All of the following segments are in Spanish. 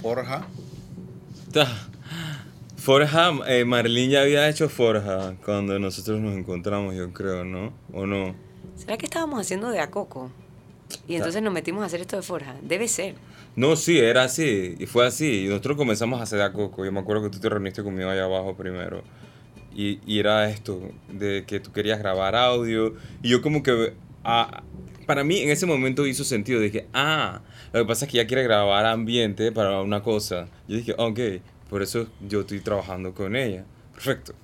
Forja. Forja, eh, Marlene ya había hecho Forja cuando nosotros nos encontramos, yo creo, ¿no? ¿O no? ¿Será que estábamos haciendo de Acoco? Y entonces nos metimos a hacer esto de Forja. Debe ser. No, sí, era así. Y fue así. Y nosotros comenzamos a hacer de Acoco. Yo me acuerdo que tú te reuniste conmigo allá abajo primero. Y, y era esto, de que tú querías grabar audio. Y yo como que... ah, para mí en ese momento hizo sentido. Dije, ah, lo que pasa es que ella quiere grabar ambiente para una cosa. Yo dije, ok, por eso yo estoy trabajando con ella. Perfecto.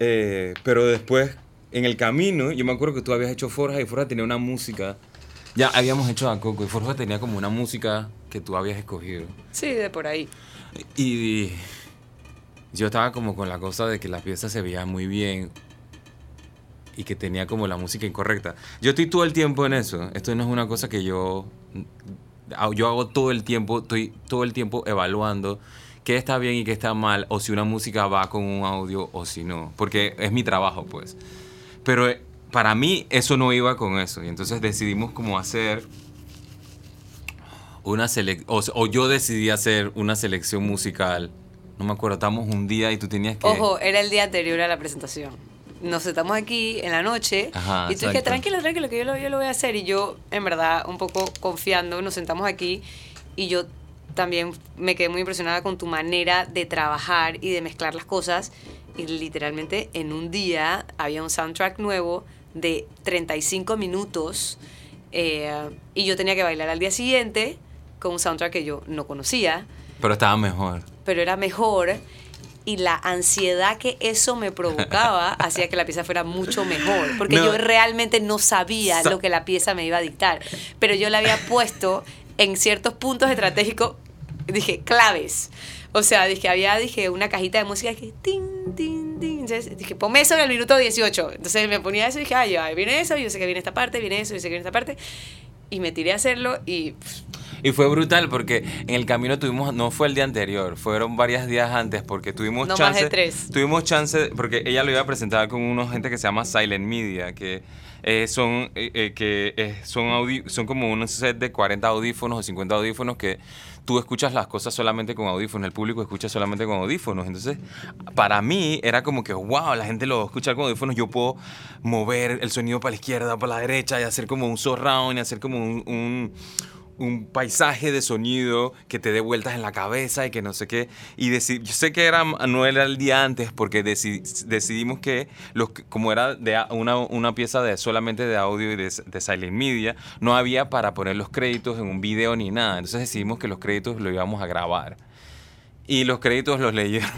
Eh, pero después, en el camino, yo me acuerdo que tú habías hecho Forja y Forja tenía una música. Ya habíamos hecho a Coco y Forja tenía como una música que tú habías escogido. Sí, de por ahí. Y yo estaba como con la cosa de que la pieza se veía muy bien y que tenía como la música incorrecta. Yo estoy todo el tiempo en eso. Esto no es una cosa que yo yo hago todo el tiempo, estoy todo el tiempo evaluando qué está bien y qué está mal o si una música va con un audio o si no, porque es mi trabajo, pues. Pero eh, para mí eso no iba con eso y entonces decidimos como hacer una selección, o, yo decidí hacer una selección musical. No me acuerdo, estábamos un día y tú tenías que... Ojo, era el día anterior a la presentación. Nos sentamos aquí en la noche Ajá, y tú exacto. tranquilo, tranquilo, que yo lo, yo lo voy a hacer. Y yo, en verdad, un poco confiando, nos sentamos aquí y yo también me quedé muy impresionada con tu manera de trabajar y de mezclar las cosas. Y literalmente en un día había un soundtrack nuevo de 35 minutos eh, y yo tenía que bailar al día siguiente con un soundtrack que yo no conocía Pero estaba mejor. pero era mejor y la ansiedad que eso me provocaba hacía que la pieza fuera mucho mejor, porque No. yo realmente no sabía Sa- lo que la pieza me iba a dictar, pero yo la había puesto en ciertos puntos estratégicos, dije, claves. O sea, dije, había dije, una cajita de música que tin, tin, tin. Entonces dije, ponme eso en el minuto 18. Entonces me ponía eso y dije, ay, viene eso, yo sé que viene esta parte, viene eso, yo sé que viene esta parte. Y me tiré a hacerlo y pff, Y fue brutal porque en el camino tuvimos, no fue el día anterior, fueron varios días antes porque tuvimos No más chance. de tres. Tuvimos chance, porque ella lo iba a presentar con una gente que se llama Silent Media, que eh, son, eh, eh, que eh, son, audi- son como un set de 40 audífonos o 50 audífonos que tú escuchas las cosas solamente con audífonos, el público escucha solamente con audífonos. Entonces, para mí era como que, wow, la gente lo escucha con audífonos, yo puedo mover el sonido para la izquierda, para la derecha y hacer como un surround y hacer como un- un un paisaje de sonido que te dé vueltas en la cabeza y que no sé qué. Y yo sé que era, no era el día antes porque deci- decidimos que, los, como era de una, una pieza de solamente de audio y de, de Silent Media, no había para poner los créditos en un video ni nada. Entonces decidimos que los créditos lo íbamos a grabar. Y los créditos los leyeron.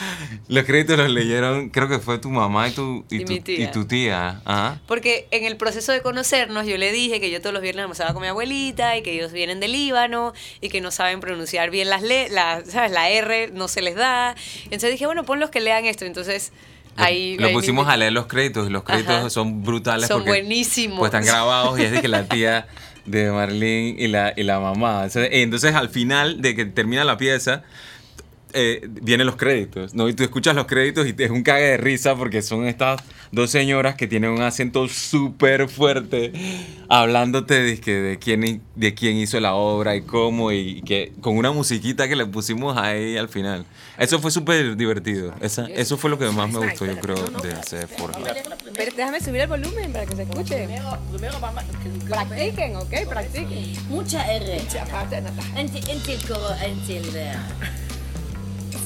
los créditos los leyeron, creo que fue tu mamá y tu, y Y tu, tía. y tu tía. Ajá. Porque en el proceso de conocernos yo le dije que yo todos los viernes almorzaba con mi abuelita y que ellos vienen del Líbano y que no saben pronunciar bien las le la, ¿sabes? la R, no se les da. Entonces dije, bueno, pon los que lean esto. Entonces ahí... Lo pusimos a leer los créditos y los créditos Ajá. son brutales Son porque buenísimos. pues están grabados y es de que la tía de Marlene y la, y la mamá. Entonces, entonces, al final de que termina la pieza eh, vienen los créditos, ¿no? Y tú escuchas los créditos y te es un cague de risa porque son estas dos señoras que tienen un acento súper fuerte hablándote de, que, de, quién, de quién hizo la obra y cómo y que con una musiquita que le pusimos ahí al final. Eso fue súper divertido. Esa, eso fue lo que más me gustó, yo creo, de hacer por Pero déjame subir el volumen para que se escuche. Practiquen, ¿ok? Practiquen. Mucha R. Mucha parte,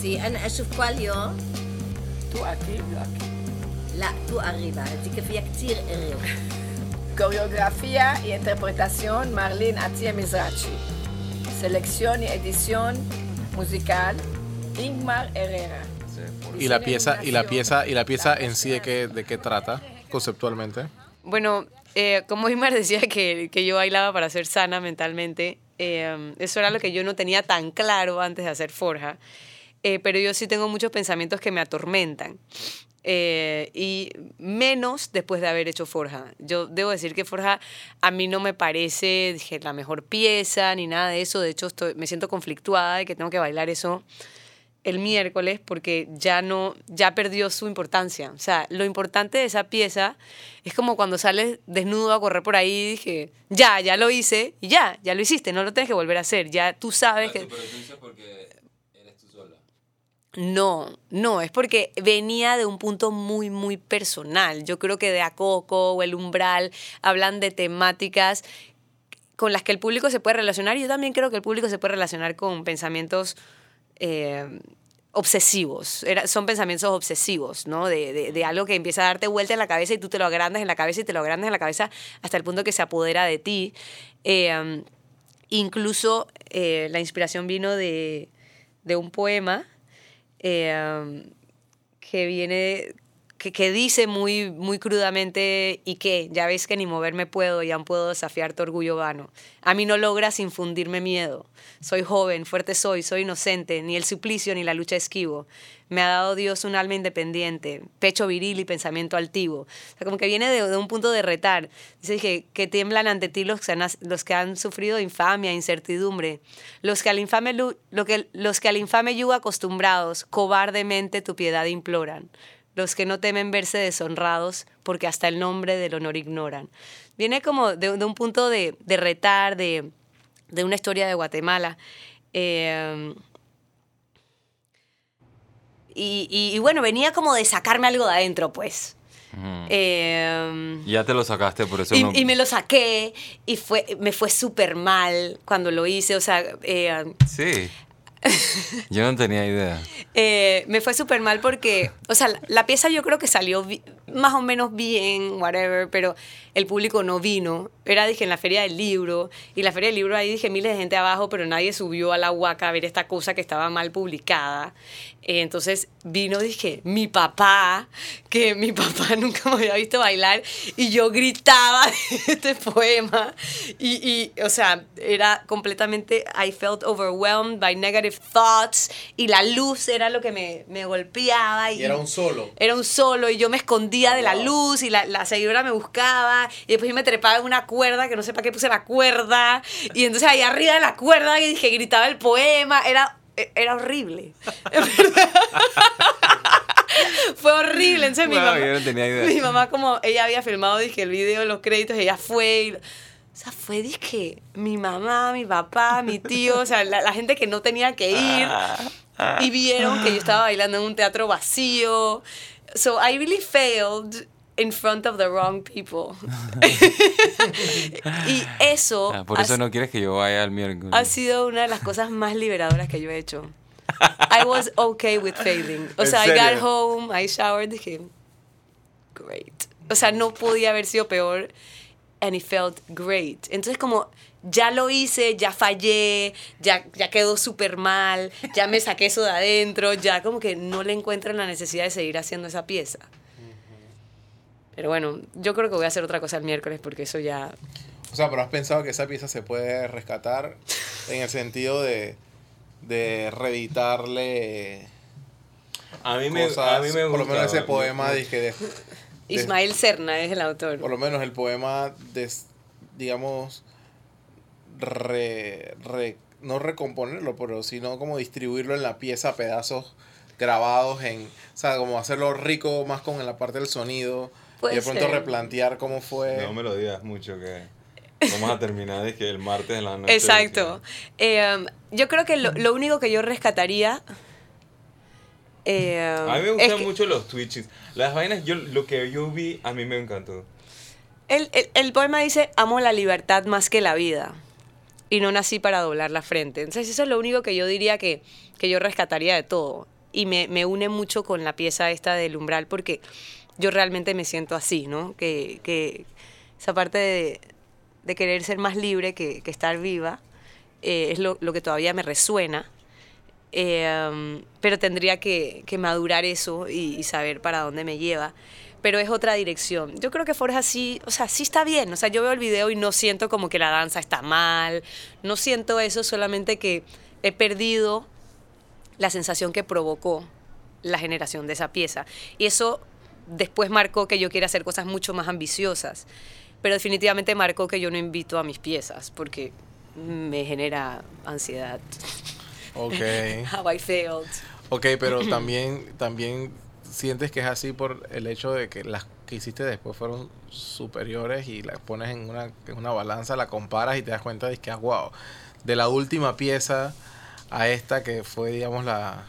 سي انا اشوف كل يوم Tú aquí, yo aquí. لا تو arriba انت فيها كتير R Coreografía y interpretación Marlene Atie Mizrachi. Selección y edición musical Ingmar Herrera. Y la pieza, y la pieza, y la pieza en sí de qué, de qué trata conceptualmente. Bueno, eh, como Imar decía que, que yo bailaba para ser sana mentalmente, eh, eso era lo que yo no tenía tan claro antes de hacer Forja, Eh, pero yo sí tengo muchos pensamientos que me atormentan. Eh, y menos después de haber hecho Forja. Yo debo decir que Forja a mí no me parece dije, la mejor pieza ni nada de eso. De hecho, estoy, me siento conflictuada de que tengo que bailar eso el miércoles porque ya no, ya perdió su importancia. O sea, lo importante de esa pieza es como cuando sales desnudo a correr por ahí y dije, ya, ya lo hice, y ya, ya lo hiciste, no lo tienes que volver a hacer, ya tú sabes que... No, no, es porque venía de un punto muy, muy personal. Yo creo que de Acoco o El Umbral hablan de temáticas con las que el público se puede relacionar yo también creo que el público se puede relacionar con pensamientos eh, obsesivos, son pensamientos obsesivos, ¿no? De, de- de algo que empieza a darte vuelta en la cabeza y tú te lo agrandas en la cabeza y te lo agrandas en la cabeza hasta el punto que se apodera de ti. Eh, incluso eh, la inspiración vino de, de un poema eh, que viene, que, que dice muy, muy crudamente, y que ya ves que ni moverme puedo, ya puedo desafiar tu orgullo vano. A mí no logras infundirme miedo. Soy joven, fuerte soy, soy inocente, ni el suplicio ni la lucha esquivo. Me ha dado Dios un alma independiente, pecho viril y pensamiento altivo. O sea, como que viene de, de un punto de retar. Dice que, que tiemblan ante ti los que, han, los que han sufrido infamia, incertidumbre. Los que al infame, lo que, los que al infame yugo acostumbrados, cobardemente tu piedad imploran. Los que no temen verse deshonrados, porque hasta el nombre del honor ignoran. Viene como de, de un punto de, de retar, de, de una historia de Guatemala. Eh, y, y- y bueno, venía como de sacarme algo de adentro, pues. Eh, Ya te lo sacaste, por eso y, no... y me lo saqué y fue, me fue súper mal cuando lo hice. O sea, eh, Sí. Yo no tenía idea. eh, me fue súper mal porque, o sea, la, la pieza yo creo que salió más o menos bien, whatever, pero el público no vino. Era, dije, en la feria del libro, y la feria del libro ahí dije miles de gente abajo, pero nadie subió a la huaca a ver esta cosa que estaba mal publicada. Eh, entonces vino, dije, mi papá, que mi papá nunca me había visto bailar, y yo gritaba este poema, y, y, o sea, era completamente, I felt overwhelmed by negative thoughts, y la luz era lo que me, me golpeaba. Y era un solo. Era un solo y yo me escondía de la luz y la, la seguidora me buscaba y después yo me trepaba en una cuerda que no sé para qué puse la cuerda y entonces ahí arriba de la cuerda y dije gritaba el poema era era horrible fue horrible entonces mi mamá yo no tenía idea. mi mamá como ella había filmado dije el video los créditos ella fue y- o sea, fue, dije, mi mamá, mi papá, mi tío, o sea, la, la gente que no tenía que ir y vieron que yo estaba bailando en un teatro vacío. So I really failed in front of the wrong people. y eso, Ah, por ha, eso no quieres que yo vaya al miércoles. ha sido una de las cosas más liberadoras que yo he hecho. I was okay with failing. O ¿En sea, I got home, I showered, dije, great. O sea, no podía haber sido peor. And it felt great. Entonces, como ya lo hice, ya fallé, ya, ya quedó súper mal, ya me saqué eso de adentro, ya como que no le encuentro la necesidad de seguir haciendo esa pieza. Pero bueno, yo creo que voy a hacer otra cosa el miércoles porque eso ya... O sea, pero has pensado que esa pieza se puede rescatar en el sentido de, de reeditarle A mí cosas, por lo menos ese poema, dije, de- Ismael Serna es el autor. por lo menos el poema, des- digamos, re- re- no recomponerlo, pero sino como distribuirlo en la pieza a pedazos grabados en, o sea, como hacerlo rico más con la parte del sonido y de pronto ser. replantear cómo fue. No me lo digas mucho que vamos a terminar es que el martes de la noche. Exacto. Eh, yo creo que lo, lo único que yo rescataría... eh, A mí me es gustan que mucho los twitches. Las vainas, yo, lo que yo vi, a mí me encantó. El, el- el poema dice, amo la libertad más que la vida. Y no nací para doblar la frente. Entonces eso es lo único que yo diría que, que yo rescataría de todo. Y me, me une mucho con la pieza esta del umbral porque yo realmente me siento así, ¿no? Que, que esa parte de, de querer ser más libre que, que estar viva eh, es lo, lo que todavía me resuena. Eh, pero tendría que, que madurar eso y, y saber para dónde me lleva. Pero es otra dirección. Yo creo que Forja sí, o sea, sí está bien. O sea, yo veo el video y no siento como que la danza está mal. No siento eso, solamente que he perdido la sensación que provocó la generación de esa pieza. Y eso después marcó que yo quiera hacer cosas mucho más ambiciosas. Pero definitivamente marcó que yo no invito a mis piezas porque me genera ansiedad. Ok. How I failed. Ok, pero también, también sientes que es así por el hecho de que las que hiciste después fueron superiores y las pones en una, en una balanza, la comparas y te das cuenta de que, ah, wow, de la última pieza a esta que fue, digamos, la...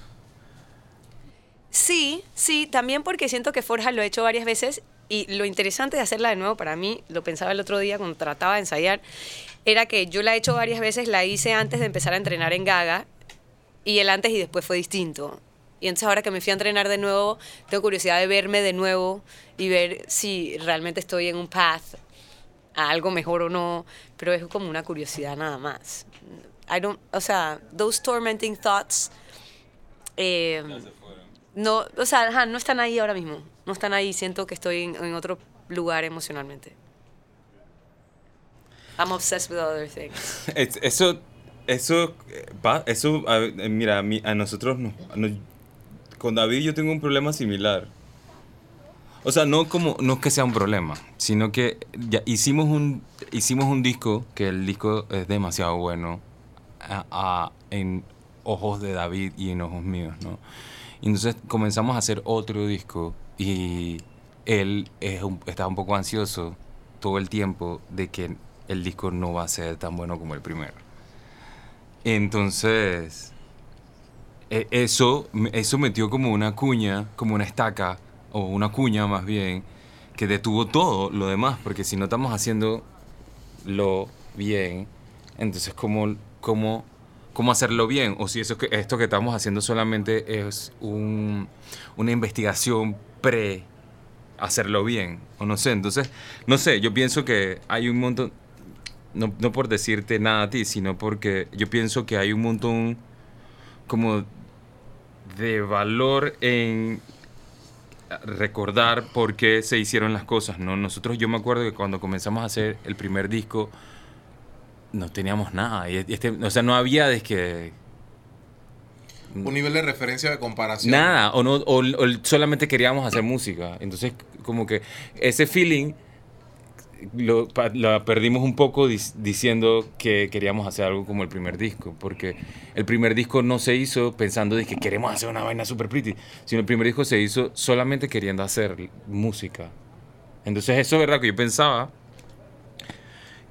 Sí, sí, también porque siento que Forja lo he hecho varias veces y lo interesante de hacerla de nuevo para mí, lo pensaba el otro día cuando trataba de ensayar, era que yo la he hecho varias veces, la hice antes de empezar a entrenar en Gaga y el antes y después fue distinto. Y entonces ahora que me fui a entrenar de nuevo, tengo curiosidad de verme de nuevo y ver si realmente estoy en un path a algo mejor o no, pero es como una curiosidad nada más. I don't, o sea, those tormenting thoughts eh, no, o sea, ajá, no están ahí ahora mismo. No están ahí, siento que estoy en, en otro lugar emocionalmente. I'm obsessed with other things. Es- Eso, eso, eh, eso, eh, mira, a, mí- a nosotros, nos- nos- con David yo tengo un problema similar. O sea, no como, no es que sea un problema, sino que ya hicimos un, hicimos un disco, que el disco es demasiado bueno a- en ojos de David y en ojos míos, ¿no? Entonces comenzamos a hacer otro disco y él es un- está un poco ansioso todo el tiempo de que el disco no va a ser tan bueno como el primero. Entonces, e- eso, eso metió como una cuña, como una estaca, o una cuña más bien, que detuvo todo lo demás, porque si no estamos haciendo lo bien, entonces cómo, cómo, cómo hacerlo bien, o si eso esto que estamos haciendo solamente es un, una investigación pre hacerlo bien, o no sé, entonces, no sé, yo pienso que hay un montón, no, no por decirte nada a ti, sino porque yo pienso que hay un montón como de valor en recordar por qué se hicieron las cosas, ¿no? Nosotros, yo me acuerdo que cuando comenzamos a hacer el primer disco, no teníamos nada. Y este, o sea, no había de que... Un nivel de referencia de comparación. Nada, o, no, o, o solamente queríamos hacer música. Entonces, como que ese feeling lo, lo perdimos un poco diciendo que queríamos hacer algo como el primer disco, porque el primer disco no se hizo pensando de que queremos hacer una vaina super pretty, sino el primer disco se hizo solamente queriendo hacer música. Entonces eso es verdad que yo pensaba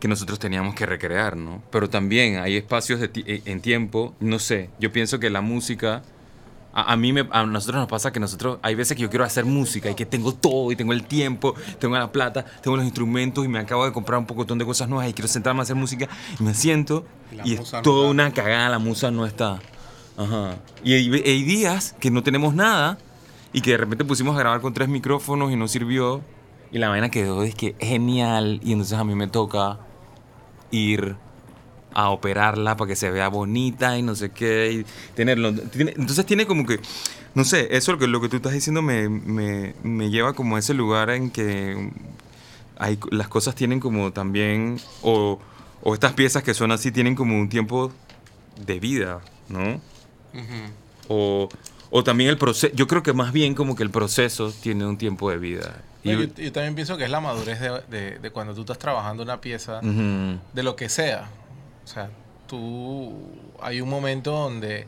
que nosotros teníamos que recrear, ¿no? Pero también hay espacios de en tiempo, no sé, yo pienso que la música, a, a mí, me, a nosotros nos pasa que nosotros, hay veces que yo quiero hacer música y que tengo todo y tengo el tiempo, tengo la plata, tengo los instrumentos y me acabo de comprar un pocotón de cosas nuevas y quiero sentarme a hacer música y me siento Y la y es no toda una cagada, la musa no está. Ajá. Y hay, hay días que no tenemos nada y que de repente pusimos a grabar con tres micrófonos y no sirvió y la vaina quedó es que genial y entonces a mí me toca ir a operarla para que se vea bonita y no sé qué y tenerlo. Tiene- entonces tiene como que no sé eso lo que lo que tú estás diciendo me, me, me lleva como a ese lugar en que hay, las cosas tienen como también o, o estas piezas que son así tienen como un tiempo de vida no o, o también el proceso yo creo que más bien como que el proceso tiene un tiempo de vida. Y, yo, yo también pienso que es la madurez de, de- de cuando tú estás trabajando una pieza, de lo que sea. O sea, tú hay un momento donde,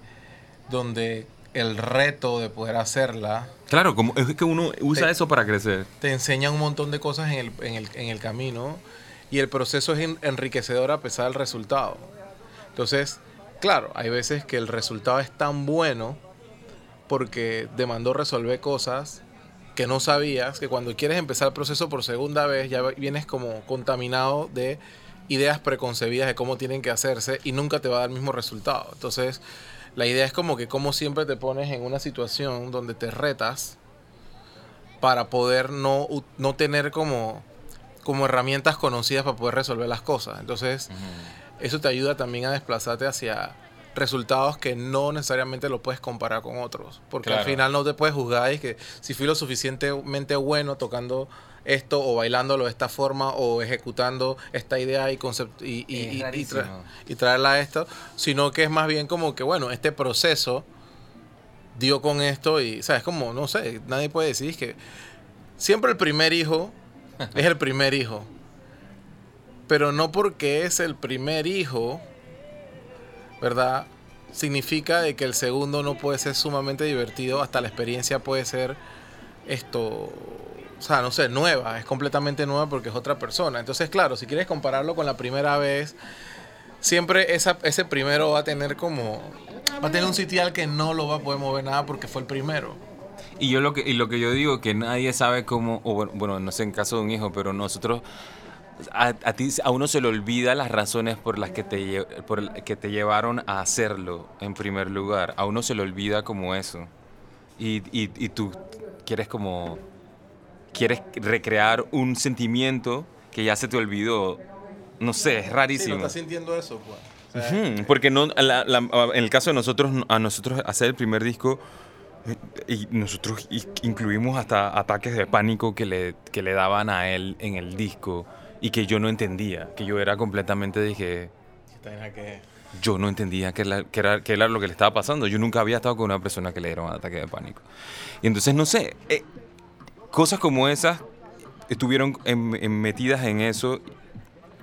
donde el reto de poder hacerla claro como es que uno usa Te- eso para crecer te enseña un montón de cosas en el, en el, en el camino y el proceso es en- enriquecedor a pesar del resultado. Entonces, claro, hay veces que el resultado es tan bueno porque demandó resolver cosas que no sabías, que cuando quieres empezar el proceso por segunda vez ya vienes como contaminado de ideas preconcebidas de cómo tienen que hacerse y nunca te va a dar el mismo resultado. Entonces, la idea es como que como siempre te pones en una situación donde te retas para poder no, no tener como, como herramientas conocidas para poder resolver las cosas. Entonces, eso te ayuda también a desplazarte hacia resultados que no necesariamente lo puedes comparar con otros. Porque al final no te puedes juzgar y que si fui lo suficientemente bueno tocando esto o bailándolo de esta forma o ejecutando esta idea y, concept y, y- Es y- y tra- rarísimo. y traerla a esto, sino que es más bien como que, bueno, este proceso dio con esto y, ¿sabes? Como, no sé, nadie puede decir que siempre el primer hijo es el primer hijo. Pero no porque es el primer hijo, ¿verdad? significa de que el segundo no puede ser sumamente divertido, hasta la experiencia puede ser esto, o sea, no sé, nueva, es completamente nueva porque es otra persona. Entonces, claro, si quieres compararlo con la primera vez, siempre esa, ese primero va a tener como, va a tener un sitial que no lo va a poder mover nada porque fue el primero. Y yo lo que, y lo que yo digo, que nadie sabe cómo, bueno, no sé en caso de un hijo, pero nosotros, a, a ti, a uno se le olvida las razones por las que te, por que te llevaron a hacerlo en primer lugar. A uno se le olvida como eso. Y, y tú quieres como, quieres recrear un sentimiento que ya se te olvidó. No sé, es Sí, no rarísimo. estás sintiendo eso, pues. Sea, Ujú, Porque no, la- la- en el caso de nosotros, a nosotros hacer el primer disco, eh, y nosotros incluimos hasta ataques de pánico que le, que le daban a él en el disco y que yo no entendía, que yo era completamente, dije, que- yo no entendía qué era, qué era, era lo que le estaba pasando. Yo nunca había estado con una persona que le diera un ataque de pánico. Y entonces, no sé, eh, cosas como esas estuvieron en- en- metidas en eso,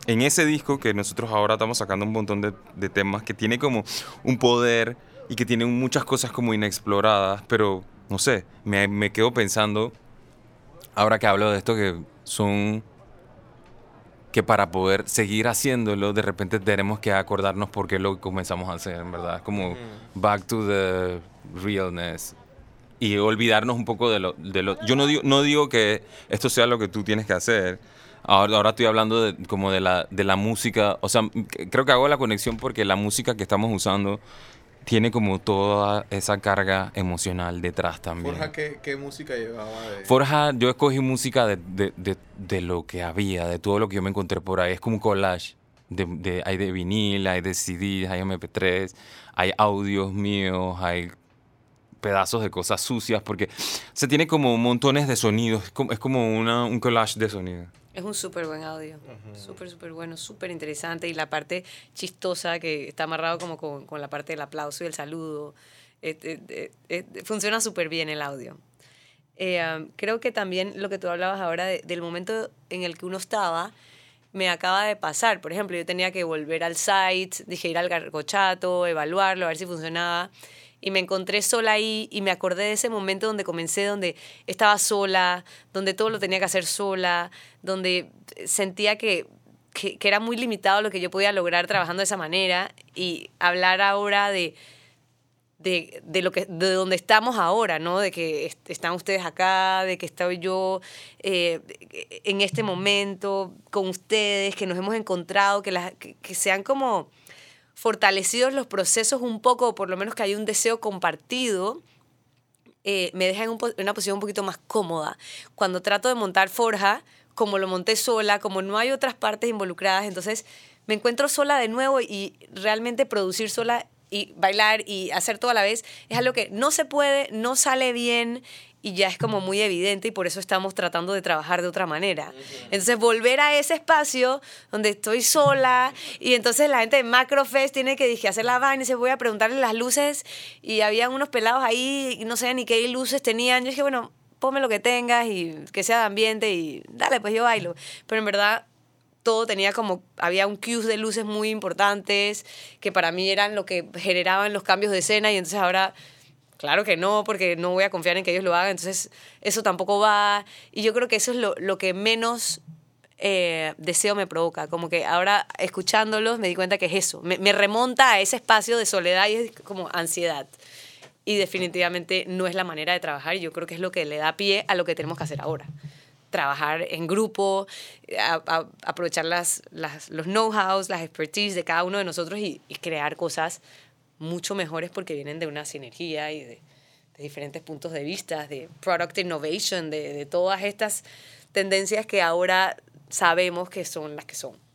en ese disco que nosotros ahora estamos sacando un montón de, de temas que tiene como un poder y que tiene muchas cosas como inexploradas, pero no sé, me, me quedo pensando, ahora que hablo de esto, que son que para poder seguir haciéndolo, de repente tenemos que acordarnos por qué lo comenzamos a hacer, en verdad. Como back to the realness. Y olvidarnos un poco de lo... De lo yo no digo, no digo que esto sea lo que tú tienes que hacer. Ahora, ahora estoy hablando de, como de la, de la música. O sea, creo que hago la conexión porque la música que estamos usando tiene como toda esa carga emocional detrás también. Forja, ¿qué, qué música llevaba de...? Forja, yo escogí música de, de- de- de lo que había, de todo lo que yo me encontré por ahí. Es como un collage. De, de- hay de vinil, hay de CDs, hay MP3, hay audios míos, hay pedazos de cosas sucias, porque se tiene como montones de sonidos. Es como, una, un collage de sonidos. Es un súper buen audio. Súper, súper bueno, súper interesante. Y la parte chistosa que está amarrado como con, con la parte del aplauso y el saludo. Eh, eh, eh, funciona súper bien el audio. Um, creo que también lo que tú hablabas ahora de- del momento en el que uno estaba, me acaba de pasar. Por ejemplo, yo tenía que volver al site, dije ir al gargochato, evaluarlo, a ver si funcionaba. Y me encontré sola ahí y me acordé de ese momento donde comencé, donde estaba sola, donde todo lo tenía que hacer sola, donde sentía que, que, que era muy limitado lo que yo podía lograr trabajando de esa manera. Y hablar ahora de, de, de lo que de donde estamos ahora, ¿no? De que est- están ustedes acá, de que estoy yo eh, en este momento con ustedes, que nos hemos encontrado, que, las, que, que sean como fortalecidos los procesos un poco, o por lo menos que haya un deseo compartido, eh, me deja en una posición un poquito más cómoda. Cuando trato de montar Forja, como lo monté sola, como no hay otras partes involucradas, entonces me encuentro sola de nuevo y realmente producir sola y bailar y hacer todo a la vez es algo que no se puede, no sale bien y ya es como muy evidente y por eso estamos tratando de trabajar de otra manera. Entonces volver a ese espacio donde estoy sola y entonces la gente de Macrofest tiene que dije, hacer la vaina y se voy a preguntarle las luces y habían unos pelados ahí y no sé ni qué luces tenían. Yo dije, bueno, ponme lo que tengas y que sea de ambiente y dale, pues yo bailo. Pero en verdad todo tenía como, había un cues de luces muy importantes que para mí eran lo que generaban los cambios de escena y entonces ahora, claro que no, porque no voy a confiar en que ellos lo hagan, entonces eso tampoco va. Y yo creo que eso es lo, lo que menos eh, deseo me provoca, como que ahora escuchándolos me di cuenta que es eso, me, me remonta a ese espacio de soledad y es como ansiedad. Y definitivamente no es la manera de trabajar y yo creo que es lo que le da pie a lo que tenemos que hacer ahora trabajar en grupo, a- aprovechar las, las- los know-hows, las expertise de cada uno de nosotros y crear cosas mucho mejores porque vienen de una sinergia y de, diferentes puntos de vista, de product innovation, de, de todas estas tendencias que ahora sabemos que son las que son.